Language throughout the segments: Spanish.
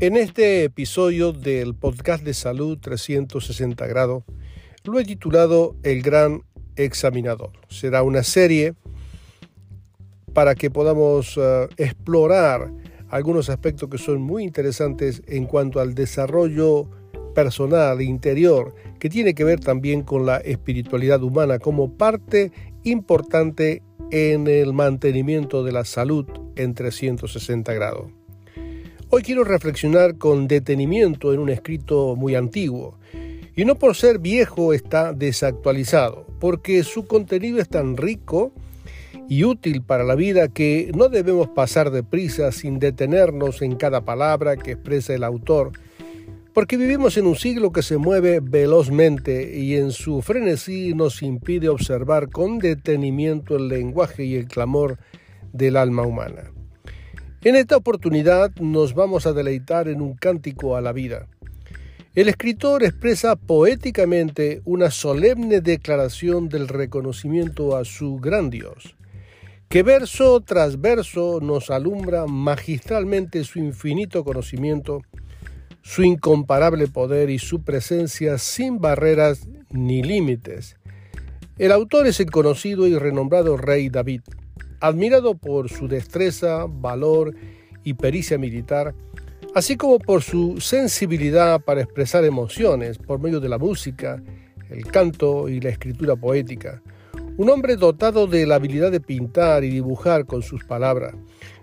En este episodio del podcast de salud 360 grados, lo he titulado El Gran Examinador. Será una serie para que podamos uh, explorar algunos aspectos que son muy interesantes en cuanto al desarrollo personal, interior, que tiene que ver también con la espiritualidad humana como parte importante en el mantenimiento de la salud en 360 grados. Hoy quiero reflexionar con detenimiento en un escrito muy antiguo, y no por ser viejo está desactualizado, porque su contenido es tan rico y útil para la vida que no debemos pasar deprisa sin detenernos en cada palabra que expresa el autor, porque vivimos en un siglo que se mueve velozmente y en su frenesí nos impide observar con detenimiento el lenguaje y el clamor del alma humana. En esta oportunidad nos vamos a deleitar en un cántico a la vida. El escritor expresa poéticamente una solemne declaración del reconocimiento a su gran Dios, que verso tras verso nos alumbra magistralmente su infinito conocimiento, su incomparable poder y su presencia sin barreras ni límites. El autor es el conocido y renombrado rey David admirado por su destreza, valor y pericia militar, así como por su sensibilidad para expresar emociones por medio de la música, el canto y la escritura poética. Un hombre dotado de la habilidad de pintar y dibujar con sus palabras,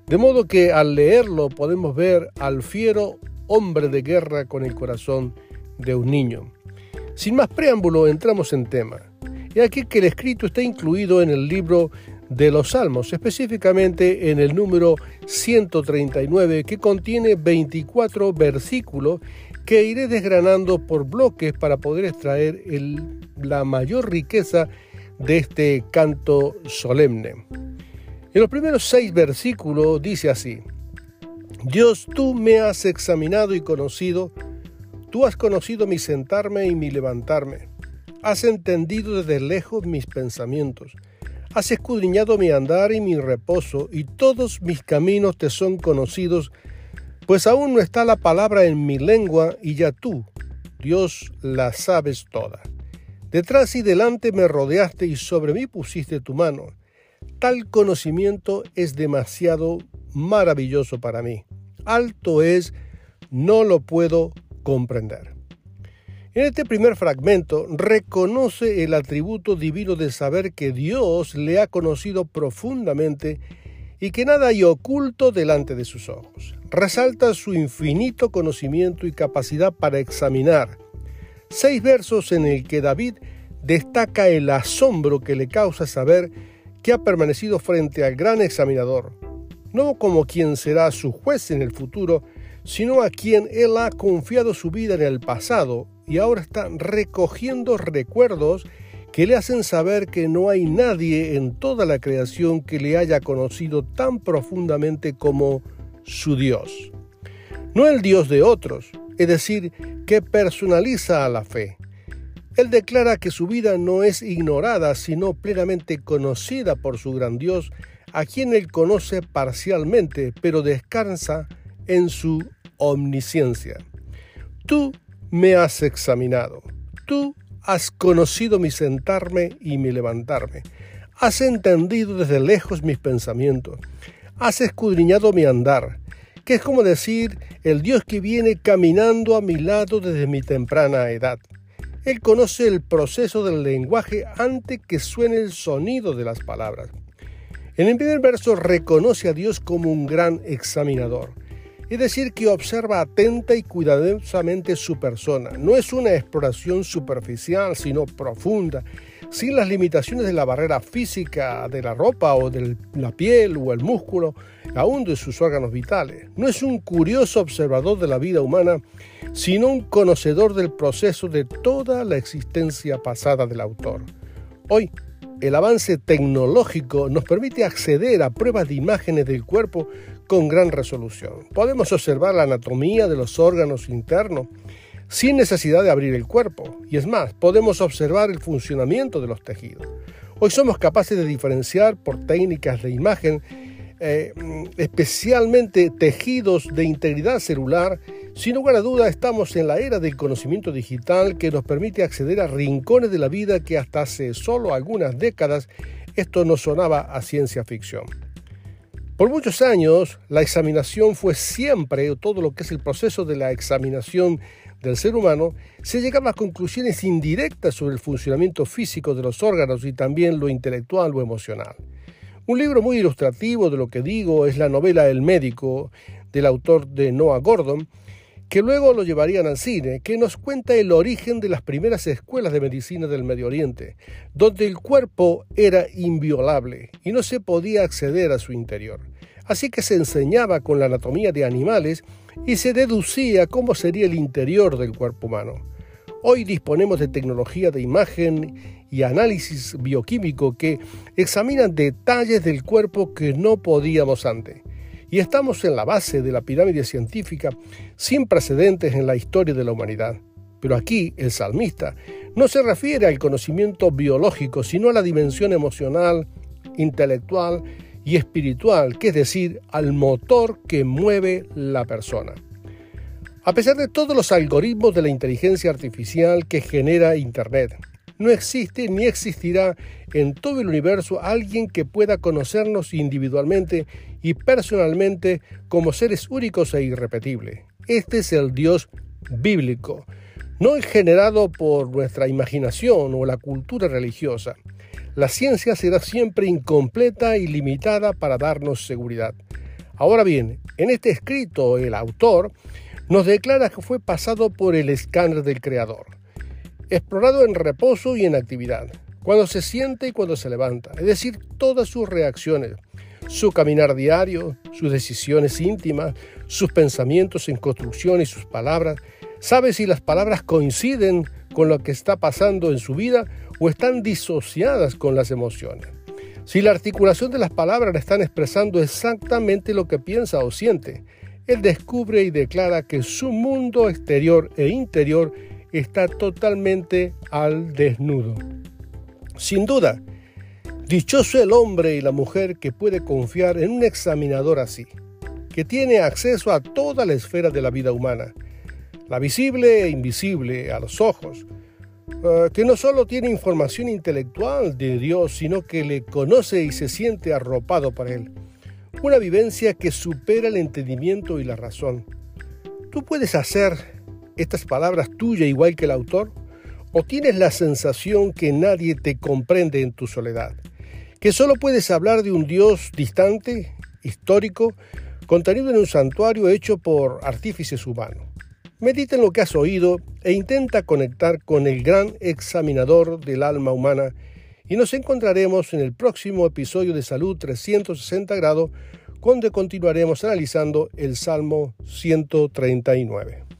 de modo que al leerlo podemos ver al fiero hombre de guerra con el corazón de un niño. Sin más preámbulo, entramos en tema. Y aquí que el escrito está incluido en el libro de los Salmos, específicamente en el número 139, que contiene 24 versículos que iré desgranando por bloques para poder extraer la mayor riqueza de este canto solemne. En los primeros seis versículos dice así, Dios, tú me has examinado y conocido, tú has conocido mi sentarme y mi levantarme, has entendido desde lejos mis pensamientos Has escudriñado mi andar y mi reposo, y todos mis caminos te son conocidos, pues aún no está la palabra en mi lengua, y ya tú, Dios, la sabes toda. Detrás y delante me rodeaste y sobre mí pusiste tu mano. Tal conocimiento es demasiado maravilloso para mí. Alto es, no lo puedo comprender. En este primer fragmento reconoce el atributo divino de saber que Dios le ha conocido profundamente y que nada hay oculto delante de sus ojos. Resalta su infinito conocimiento y capacidad para examinar. Seis versos en el que David destaca el asombro que le causa saber que ha permanecido frente al gran examinador, no como quien será su juez en el futuro, sino a quien él ha confiado su vida en el pasado y ahora está recogiendo recuerdos que le hacen saber que no hay nadie en toda la creación que le haya conocido tan profundamente como su Dios. No el Dios de otros, es decir, que personaliza a la fe. Él declara que su vida no es ignorada, sino plenamente conocida por su gran Dios, a quien él conoce parcialmente, pero descansa en su omnisciencia. Tú me has examinado. Tú has conocido mi sentarme y mi levantarme. Has entendido desde lejos mis pensamientos. Has escudriñado mi andar, que es como decir el Dios que viene caminando a mi lado desde mi temprana edad. Él conoce el proceso del lenguaje antes que suene el sonido de las palabras. En el primer verso reconoce a Dios como un gran examinador, es decir, que observa atenta y cuidadosamente su persona. No es una exploración superficial, sino profunda, sin las limitaciones de la barrera física de la ropa o de la piel o el músculo, aún de sus órganos vitales. No es un curioso observador de la vida humana, sino un conocedor del proceso de toda la existencia pasada del autor. Hoy, el avance tecnológico nos permite acceder a pruebas de imágenes del cuerpo con gran resolución. Podemos observar la anatomía de los órganos internos sin necesidad de abrir el cuerpo. Y es más, podemos observar el funcionamiento de los tejidos. Hoy somos capaces de diferenciar por técnicas de imagen eh, especialmente tejidos de integridad celular, sin lugar a duda estamos en la era del conocimiento digital que nos permite acceder a rincones de la vida que hasta hace solo algunas décadas esto no sonaba a ciencia ficción. Por muchos años, la examinación fue siempre, todo lo que es el proceso de la examinación del ser humano, se llegaba a conclusiones indirectas sobre el funcionamiento físico de los órganos y también lo intelectual o emocional. Un libro muy ilustrativo de lo que digo es la novela El médico del autor de Noah Gordon, que luego lo llevarían al cine, que nos cuenta el origen de las primeras escuelas de medicina del Medio Oriente, donde el cuerpo era inviolable y no se podía acceder a su interior. Así que se enseñaba con la anatomía de animales y se deducía cómo sería el interior del cuerpo humano. Hoy disponemos de tecnología de imagen y análisis bioquímico que examinan detalles del cuerpo que no podíamos antes. Y estamos en la base de la pirámide científica sin precedentes en la historia de la humanidad. Pero aquí el salmista no se refiere al conocimiento biológico, sino a la dimensión emocional, intelectual y espiritual, que es decir, al motor que mueve la persona. A pesar de todos los algoritmos de la inteligencia artificial que genera Internet, no existe ni existirá en todo el universo alguien que pueda conocernos individualmente y personalmente como seres únicos e irrepetibles. Este es el Dios bíblico, no el generado por nuestra imaginación o la cultura religiosa. La ciencia será siempre incompleta y limitada para darnos seguridad. Ahora bien, en este escrito el autor nos declara que fue pasado por el escáner del Creador, explorado en reposo y en actividad, cuando se siente y cuando se levanta, es decir, todas sus reacciones, su caminar diario, sus decisiones íntimas, sus pensamientos en construcción y sus palabras. Sabe si las palabras coinciden con lo que está pasando en su vida o están disociadas con las emociones. Si la articulación de las palabras le están expresando exactamente lo que piensa o siente, él descubre y declara que su mundo exterior e interior está totalmente al desnudo. Sin duda, dichoso el hombre y la mujer que puede confiar en un examinador así, que tiene acceso a toda la esfera de la vida humana, la visible e invisible a los ojos, eh, que no solo tiene información intelectual de Dios, sino que le conoce y se siente arropado por Él una vivencia que supera el entendimiento y la razón. ¿Tú puedes hacer estas palabras tuyas igual que el autor? ¿O tienes la sensación que nadie te comprende en tu soledad? ¿Que solo puedes hablar de un Dios distante, histórico, contenido en un santuario hecho por artífices humanos? Medita en lo que has oído e intenta conectar con el gran examinador del alma humana y nos encontraremos en el próximo episodio de Salud 360 grados, donde continuaremos analizando el Salmo 139.